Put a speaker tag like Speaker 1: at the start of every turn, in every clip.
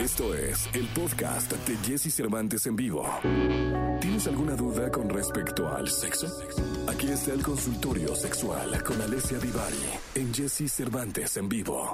Speaker 1: Esto es el podcast de Jesse Cervantes en vivo. ¿Tienes alguna duda con respecto al sexo? Aquí está el consultorio sexual con Alessia Divari en Jesse Cervantes en vivo.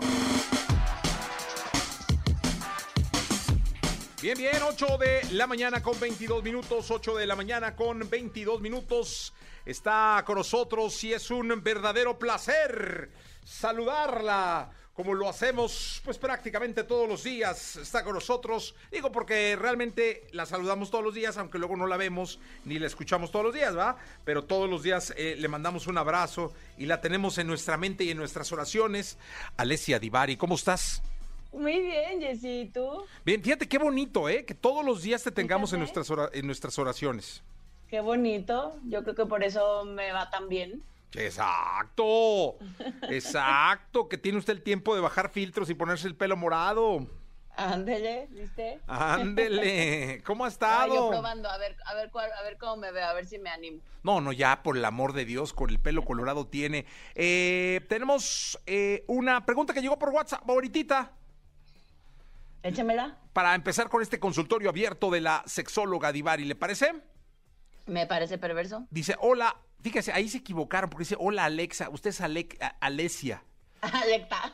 Speaker 2: Bien, bien, 8 de la mañana con 22 minutos, 8 de la mañana con 22 minutos. Está con nosotros y es un verdadero placer saludarla como lo hacemos pues prácticamente todos los días, está con nosotros. Digo porque realmente la saludamos todos los días, aunque luego no la vemos ni la escuchamos todos los días, ¿va? Pero todos los días eh, le mandamos un abrazo y la tenemos en nuestra mente y en nuestras oraciones. Alessia Divari, ¿cómo estás?
Speaker 3: Muy bien, Jessy, ¿y tú?
Speaker 2: Bien, fíjate qué bonito, ¿eh? Que todos los días te tengamos en nuestras, en nuestras oraciones.
Speaker 3: Qué bonito, yo creo que por eso me va tan bien.
Speaker 2: Exacto, exacto, que tiene usted el tiempo de bajar filtros y ponerse el pelo morado.
Speaker 3: Ándele, ¿viste?
Speaker 2: Ándele, ¿cómo ha estado? yo
Speaker 3: probando, a ver, a ver, a ver cómo me veo, a ver si me animo.
Speaker 2: No, no, ya, por el amor de Dios, con el pelo colorado tiene. Eh, tenemos eh, una pregunta que llegó por WhatsApp ahorita.
Speaker 3: Échemela.
Speaker 2: Para empezar con este consultorio abierto de la sexóloga Divari, ¿le parece?
Speaker 3: Me parece perverso.
Speaker 2: Dice, hola, Fíjese, ahí se equivocaron porque dice, hola Alexa, usted es Alec Alesia.
Speaker 3: Alecta.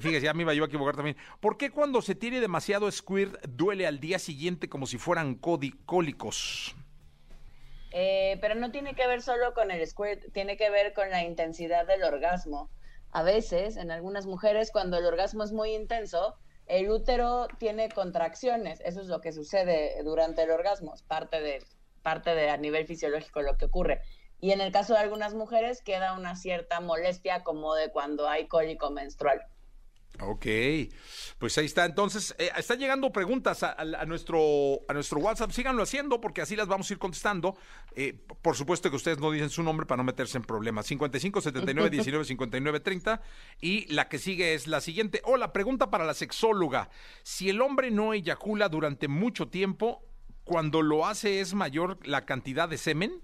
Speaker 2: fíjese, ya me iba yo a equivocar también. ¿Por qué cuando se tiene demasiado squirt duele al día siguiente como si fueran cólicos?
Speaker 3: Eh, pero no tiene que ver solo con el squirt, tiene que ver con la intensidad del orgasmo. A veces, en algunas mujeres, cuando el orgasmo es muy intenso, el útero tiene contracciones. Eso es lo que sucede durante el orgasmo, es parte de, parte de a nivel fisiológico lo que ocurre. Y en el caso de algunas mujeres queda una cierta molestia como de cuando hay cólico menstrual.
Speaker 2: Ok, pues ahí está. Entonces, eh, están llegando preguntas a, nuestro, a nuestro WhatsApp. Síganlo haciendo porque así las vamos a ir contestando. Eh, por supuesto que ustedes no dicen su nombre para no meterse en problemas. 55 79 19 59 30. Y la que sigue es la siguiente. Hola, pregunta para la sexóloga. Si el hombre no eyacula durante mucho tiempo, cuando lo hace es mayor la cantidad de semen?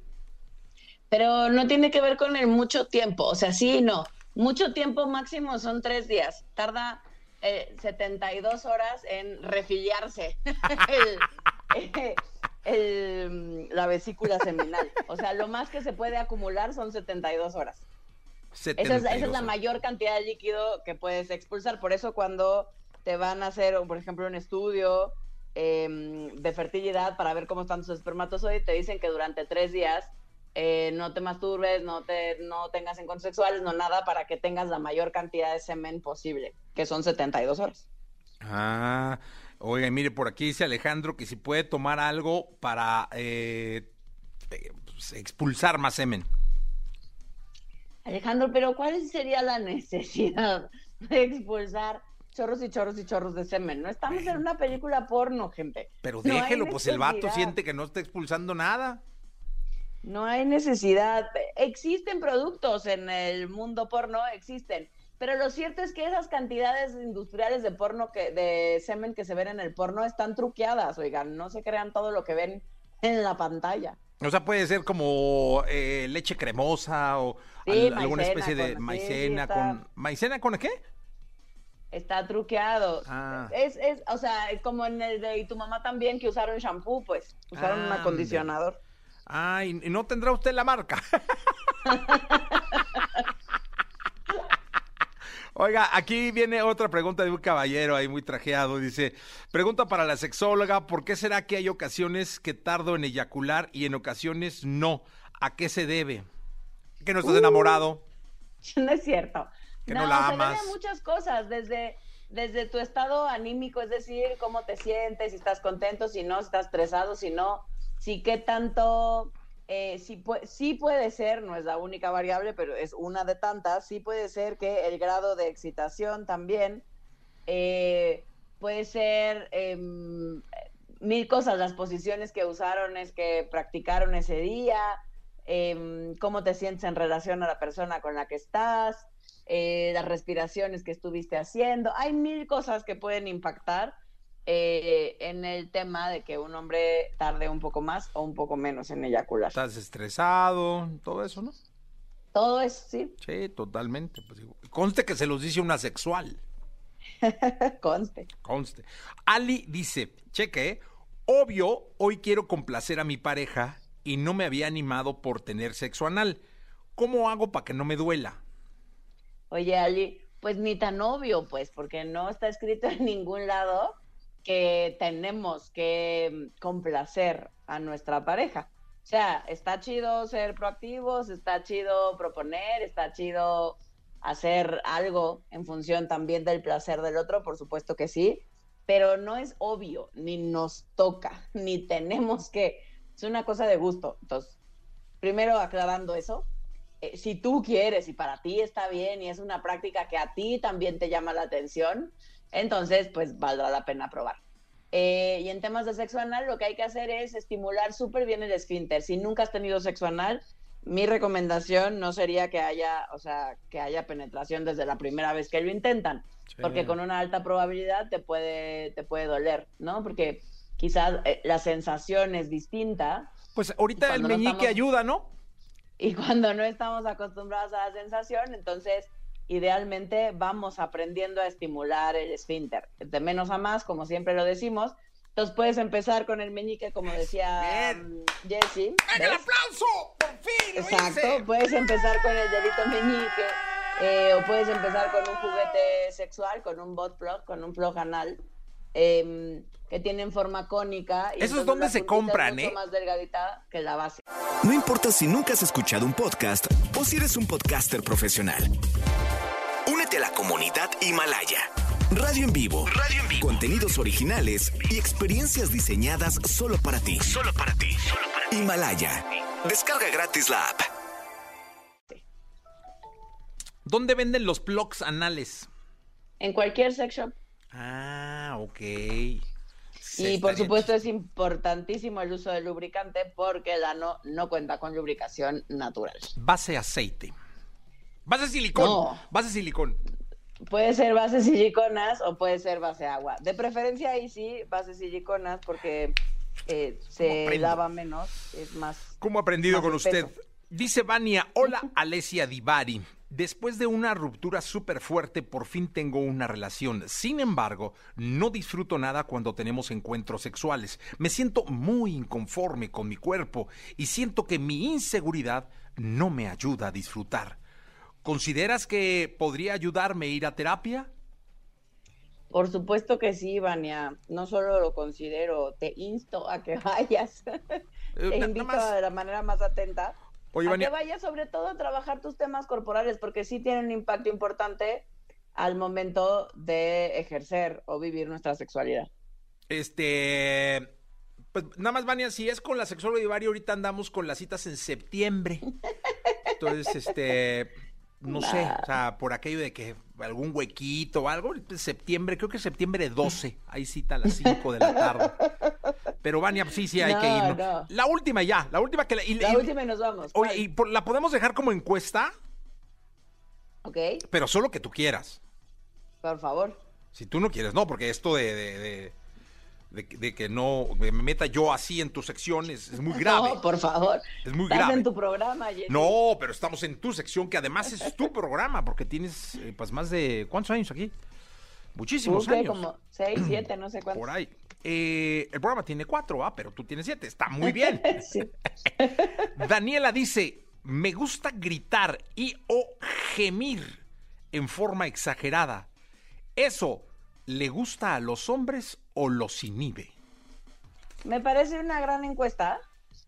Speaker 3: Pero no tiene que ver con el mucho tiempo, o sea, sí no. Mucho tiempo máximo son tres días. Tarda eh, 72 horas en refiliarse la vesícula seminal. O sea, lo más que se puede acumular son 72 horas. esa, es, esa es la mayor cantidad de líquido que puedes expulsar. Por eso cuando te van a hacer, por ejemplo, un estudio em, de fertilidad para ver cómo están tus espermatozoides, te dicen que durante tres días eh, no te masturbes, no, te, no tengas encuentros sexuales, no nada, para que tengas la mayor cantidad de semen posible, que son 72 horas.
Speaker 2: Ah, oiga, mire, por aquí dice Alejandro que si puede tomar algo para eh, pues, expulsar más semen.
Speaker 3: Alejandro, pero ¿cuál sería la necesidad de expulsar chorros y chorros y chorros de semen? No estamos en una película porno, gente.
Speaker 2: Pero déjelo, pues el vato siente que no está expulsando nada.
Speaker 3: No hay necesidad. Existen productos en el mundo porno, existen. Pero lo cierto es que esas cantidades industriales de porno que, de semen que se ven en el porno están truqueadas, oigan, no se crean todo lo que ven en la pantalla.
Speaker 2: O sea, puede ser como eh, leche cremosa o alguna especie de maicena con... ¿Maicena con qué?
Speaker 3: Está truqueado. Ah. Es, es, o sea, como en el de y tu mamá también que usaron shampoo, pues, usaron un acondicionador.
Speaker 2: Ay, y no tendrá usted la marca. Oiga, aquí viene otra pregunta de un caballero ahí muy trajeado. Dice, pregunta para la sexóloga, ¿por qué será que hay ocasiones que tardo en eyacular y en ocasiones no? ¿A qué se debe? ¿Que no estás uh. enamorado?
Speaker 3: No es cierto.
Speaker 2: Que no, la amas.
Speaker 3: Se muchas cosas, desde, desde tu estado anímico, es decir, cómo te sientes, si estás contento, si no, si estás estresado, si no sí qué tanto, eh, sí, sí, puede ser, no es la única variable, pero es una de tantas, sí puede ser que el grado de excitación también eh, puede ser em, mil cosas, las posiciones que usaron, es que practicaron ese día, em, cómo te sientes en relación a la persona con la que estás, eh, las respiraciones que estuviste haciendo, hay mil cosas que pueden impactar eh, en el tema de que un hombre tarde un poco más o un poco menos en eyacular.
Speaker 2: Estás estresado, todo eso, ¿no?
Speaker 3: Todo eso, sí.
Speaker 2: Sí, totalmente. Pues, conste que se los dice una sexual.
Speaker 3: Conste.
Speaker 2: Conste. Ali dice, cheque, ¿eh? obvio, hoy quiero complacer a mi pareja y no me había animado por tener sexo anal. ¿Cómo hago para que no me duela?
Speaker 3: Oye, Ali, pues ni tan obvio, pues, porque no está escrito en ningún lado que tenemos que complacer a nuestra pareja. O sea, está chido ser proactivos, está chido proponer, está chido hacer algo en función también del placer del otro, por supuesto que sí, pero no es obvio, ni nos toca, ni tenemos que. Es una cosa de gusto. Entonces, primero aclarando eso, eh, si tú quieres y para ti está bien y es una práctica que a ti también te llama la atención, entonces pues valdrá la pena probar. Eh, y en temas de sexo anal, lo que hay que hacer es estimular súper bien el esfínter. Si nunca has tenido sexo anal, mi recomendación no sería que haya, o sea, que haya penetración desde la primera vez que lo intentan, porque con una alta probabilidad te puede, te puede doler, ¿no? Porque quizás eh, la sensación es distinta.
Speaker 2: Pues ahorita el meñique ayuda, ¿no?
Speaker 3: Y cuando no estamos acostumbrados a la sensación, entonces idealmente vamos aprendiendo a estimular el esfínter, de menos a más, como siempre lo decimos. Entonces puedes empezar con el meñique, como decía um, Jesse.
Speaker 2: ¡El aplauso! ¡Por fin!
Speaker 3: Exacto, puedes empezar con el dedito meñique, eh, o puedes empezar con un juguete sexual, con un bot plug, con un plug anal. Em, que tienen forma cónica.
Speaker 2: Y Eso es donde se compran,
Speaker 3: ¿eh? más delgadita que la base.
Speaker 4: No importa si nunca has escuchado un podcast o si eres un podcaster profesional. A la comunidad Himalaya. Radio en vivo. Radio en vivo. Contenidos originales y experiencias diseñadas solo para ti. Solo para ti. Solo para ti. Himalaya. Descarga gratis la app.
Speaker 2: ¿Dónde venden los plugs anales?
Speaker 3: En cualquier sex shop.
Speaker 2: Ah, ok.
Speaker 3: y por supuesto es importantísimo el uso del lubricante porque el ano no cuenta con lubricación natural.
Speaker 2: Base aceite. Base silicón. No. Base silicón.
Speaker 3: Puede ser base siliconas o puede ser base agua. De preferencia ahí sí, base siliconas porque eh, se lava menos, es más.
Speaker 2: ¿Cómo ha aprendido con usted? Dice Vania, hola Alesia Divari. Después de una ruptura súper fuerte, por fin tengo una relación. Sin embargo, no disfruto nada cuando tenemos encuentros sexuales. Me siento muy inconforme con mi cuerpo y siento que mi inseguridad no me ayuda a disfrutar. ¿Consideras que podría ayudarme a ir a terapia?
Speaker 3: Por supuesto que sí, Vania. No solo lo considero, te insto a que vayas. Eh, te invito de la manera más atenta a que vayas sobre todo a trabajar tus temas corporales, porque sí tienen un impacto importante al momento de ejercer o vivir nuestra sexualidad.
Speaker 2: Este, pues nada más, Vania, si es con la sexóloga Divari, ahorita andamos con las citas en septiembre. Entonces, este, no sé, o sea, por aquello de que algún huequito o algo, septiembre, creo que septiembre 12, hay cita a las 5 de la tarde. Pero Vania, sí, sí, hay que ir. La última ya, la última que...
Speaker 3: La, la última y nos vamos.
Speaker 2: Oye, ¿y la podemos dejar como encuesta?
Speaker 3: Ok.
Speaker 2: Pero solo que tú quieras.
Speaker 3: Por favor.
Speaker 2: Si tú no quieres, no, porque esto de de, que no me meta yo así en tu sección es, muy grave.
Speaker 3: No, por favor.
Speaker 2: Es muy Estás
Speaker 3: en tu programa, Jessy.
Speaker 2: No, pero estamos en tu sección, que además es tu programa, porque tienes eh, pues más de... ¿Cuántos años aquí? Muchísimos años.
Speaker 3: como seis, siete, no sé cuántos.
Speaker 2: Por ahí. Eh, el programa tiene cuatro, ah, pero tú tienes siete. Está muy bien. Daniela dice, me gusta gritar y o gemir en forma exagerada. Eso ¿le gusta a los hombres o los inhibe?
Speaker 3: Me parece una gran encuesta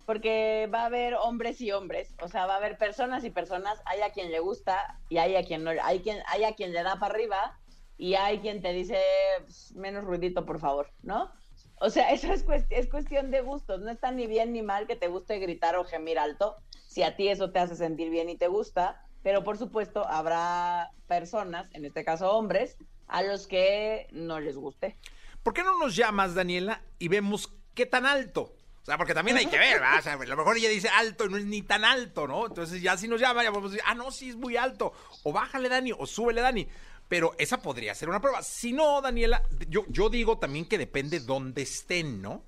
Speaker 3: porque va a haber hombres y hombres, o sea, va a haber personas y personas, hay a quien le gusta y hay a quien no, hay quien hay a quien le da para arriba y hay quien te dice pues, menos ruidito, por favor, ¿no? O sea, eso es, es cuestión de gustos, no está ni bien ni mal que te guste gritar o gemir alto, si a ti eso te hace sentir bien y te gusta, pero por supuesto habrá personas, en este caso hombres, a los que no les guste.
Speaker 2: ¿Por qué no nos llamas, Daniela, y vemos qué tan alto? O sea, porque también hay que ver, ¿verdad? O sea, a lo mejor ella dice alto y no es ni tan alto, ¿no? Entonces ya si nos llama, ya a decir, ah, no, sí es muy alto. O bájale, Dani, o súbele, Dani. Pero esa podría ser una prueba. Si no, Daniela, yo, yo digo también que depende dónde estén, ¿no?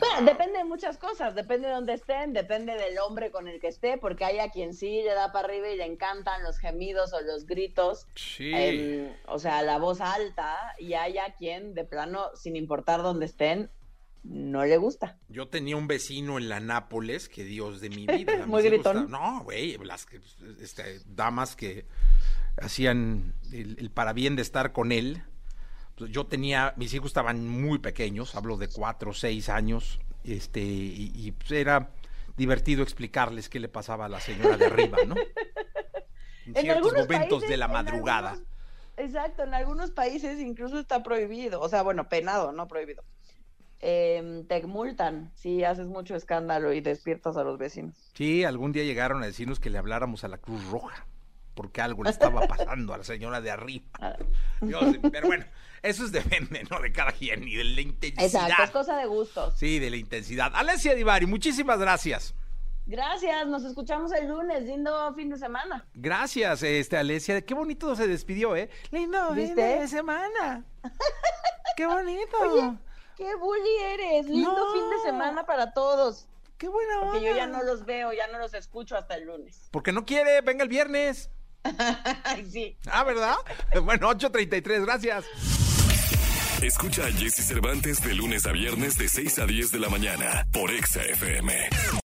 Speaker 3: Bueno, depende de muchas cosas, depende de dónde estén, depende del hombre con el que esté, porque hay a quien sí le da para arriba y le encantan los gemidos o los gritos,
Speaker 2: Sí.
Speaker 3: em, o sea, la voz alta, y hay a quien de plano, sin importar dónde estén, no le gusta.
Speaker 2: Yo tenía un vecino en la Nápoles, que Dios de mi vida.
Speaker 3: Muy gritón.
Speaker 2: No, güey, las este, damas que hacían el, el parabién de estar con él. Yo tenía, mis hijos estaban muy pequeños, hablo de cuatro o seis años, este, y, y, pues, era divertido explicarles qué le pasaba a la señora de arriba, ¿no? En, ciertos momentos
Speaker 3: países-
Speaker 2: de la madrugada.
Speaker 3: algunos- exacto, en algunos países incluso está prohibido, o sea, bueno, penado, no prohibido. Em, te multan si haces mucho escándalo y despiertas a los vecinos.
Speaker 2: Sí, algún día llegaron a decirnos que le habláramos a la Cruz Roja, porque algo le estaba pasando a la señora de arriba.
Speaker 3: Ah.
Speaker 2: Pero bueno, eso es depende, ¿no? De cada quien y de la intensidad.
Speaker 3: Exacto, es cosa de gustos.
Speaker 2: Sí, de la intensidad. Alessia Divari, muchísimas gracias.
Speaker 3: Gracias, nos escuchamos el lunes, lindo fin de semana.
Speaker 2: Gracias, este Alessia. Qué bonito se despidió, ¿eh? Lindo fin de semana. Qué bonito.
Speaker 3: Oye, qué bully eres, lindo
Speaker 2: No.
Speaker 3: fin de semana para todos.
Speaker 2: Qué buena onda.
Speaker 3: Porque yo ya no los veo, ya no los escucho hasta el lunes.
Speaker 2: Porque no quiere, venga el viernes.
Speaker 3: Sí.
Speaker 2: Ah, ¿verdad? Bueno, 8.33, gracias.
Speaker 1: Escucha a Jesse Cervantes de lunes a viernes de 6 a 10 de la mañana por Exa FM.